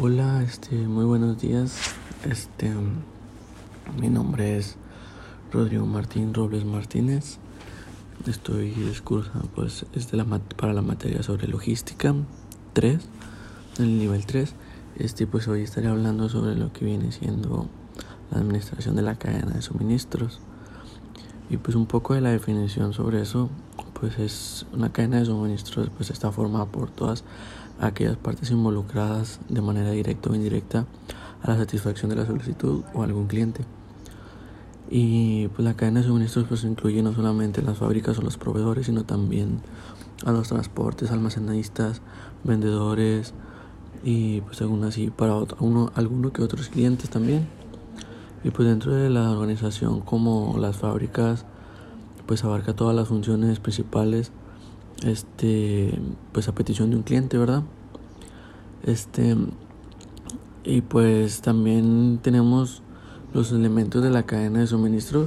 Hola, este, muy buenos días. Este, mi nombre es Rodrigo Martín Robles Martínez. Estoy discursando, pues, es de la para la materia sobre logística 3, el nivel 3. Este, pues, hoy estaré hablando sobre lo que viene siendo la administración de la cadena de suministros. Y pues un poco de la definición sobre eso, pues es una cadena de suministros, pues está formada por todas aquellas partes involucradas de manera directa o indirecta a la satisfacción de la solicitud o algún cliente. Y pues la cadena de suministros pues incluye no solamente las fábricas o los proveedores, sino también a los transportes, almacenistas, vendedores y pues aún así para uno, alguno que otros clientes también. Y pues dentro de la organización como las fábricas pues abarca todas las funciones principales este pues a petición de un cliente, ¿verdad? Este y pues también tenemos los elementos de la cadena de suministro.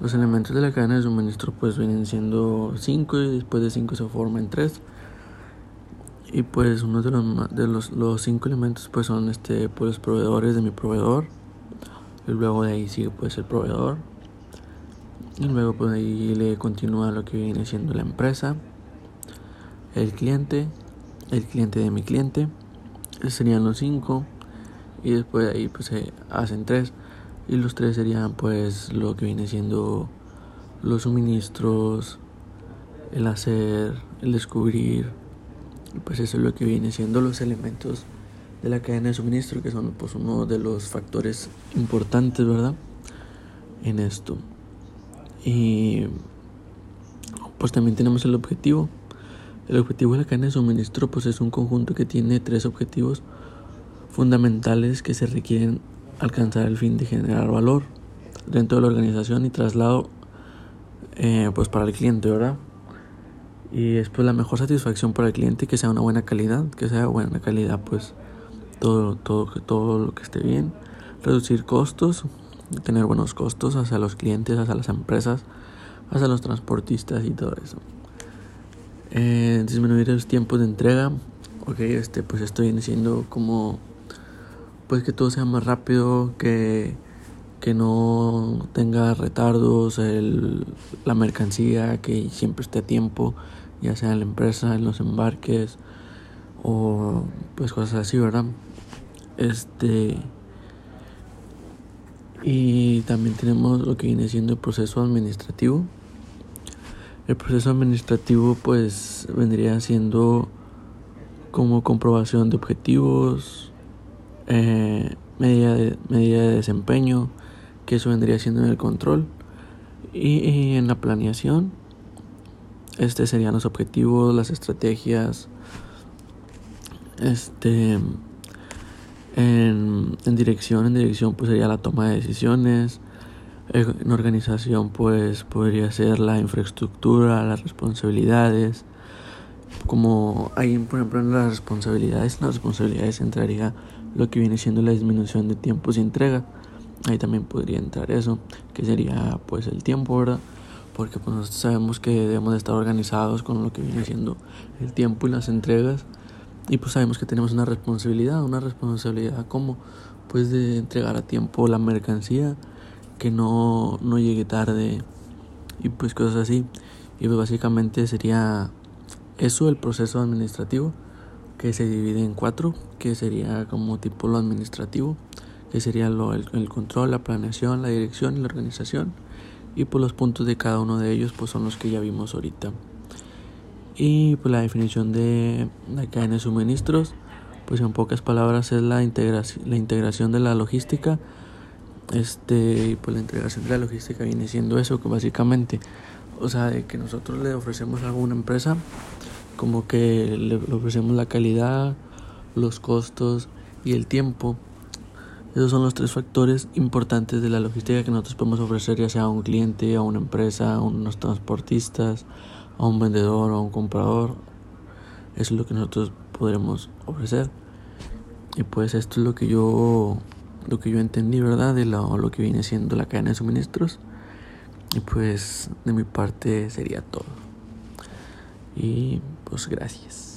Los elementos de la cadena de suministro pues vienen siendo cinco y después de cinco se forman tres. Y pues uno de los, de los, los cinco elementos pues son este pues proveedores de mi proveedor. Y luego de ahí sigue pues el proveedor. Y luego pues ahí le continúa lo que viene siendo la empresa el cliente, el cliente de mi cliente, serían los cinco y después de ahí pues se hacen tres y los tres serían pues lo que viene siendo los suministros, el hacer, el descubrir, pues eso es lo que viene siendo los elementos de la cadena de suministro que son pues uno de los factores importantes, ¿verdad? En esto. Y pues también tenemos el objetivo el objetivo de la cadena de suministro pues, es un conjunto que tiene tres objetivos fundamentales que se requieren alcanzar el fin de generar valor dentro de la organización y traslado eh, pues para el cliente, ¿verdad? Y es pues la mejor satisfacción para el cliente que sea una buena calidad, que sea buena calidad pues todo, todo, todo lo que esté bien, reducir costos, tener buenos costos hacia los clientes, hacia las empresas, hacia los transportistas y todo eso. Eh, disminuir los tiempos de entrega. Ok, este, pues esto viene siendo como, pues que todo sea más rápido, que, que no tenga retardos, el, la mercancía, que siempre esté a tiempo, ya sea en la empresa, en los embarques o pues cosas así, ¿verdad? Este y también tenemos lo que viene siendo el proceso administrativo el proceso administrativo pues vendría siendo como comprobación de objetivos, eh, medida, de, medida de desempeño, que eso vendría siendo en el control. Y, en la planeación, este serían los objetivos, las estrategias, este en, en dirección, en dirección pues sería la toma de decisiones, en organización pues podría ser la infraestructura, las responsabilidades, como hay por ejemplo en las responsabilidades, en las responsabilidades entraría lo que viene siendo la disminución de tiempos y entrega. Ahí también podría entrar eso, que sería pues el tiempo, ¿verdad? Porque pues sabemos que debemos de estar organizados con lo que viene siendo el tiempo y las entregas. Y pues sabemos que tenemos una responsabilidad, una responsabilidad como pues de entregar a tiempo la mercancía, que no, no llegue tarde y pues cosas así. Y pues básicamente sería eso el proceso administrativo que se divide en cuatro, que sería como tipo lo administrativo, que sería lo, el, control, la planeación, la dirección y la organización. Y pues los puntos de cada uno de ellos pues son los que ya vimos ahorita. Y pues la definición de la cadena de suministros, pues en pocas palabras es la integración, la integración de la logística este, pues la integración de la logística viene siendo eso, que básicamente, o sea, de que nosotros le ofrecemos a alguna empresa, como que le ofrecemos la calidad, los costos y el tiempo. Esos son los tres factores importantes de la logística que nosotros podemos ofrecer, ya sea a un cliente, a una empresa, a unos transportistas, a un vendedor a un comprador. Eso es lo que nosotros podremos ofrecer. Y pues esto es lo que yo lo que yo entendí, ¿verdad? De lo, lo que viene siendo la cadena de suministros. Y pues de mi parte sería todo. Y pues gracias.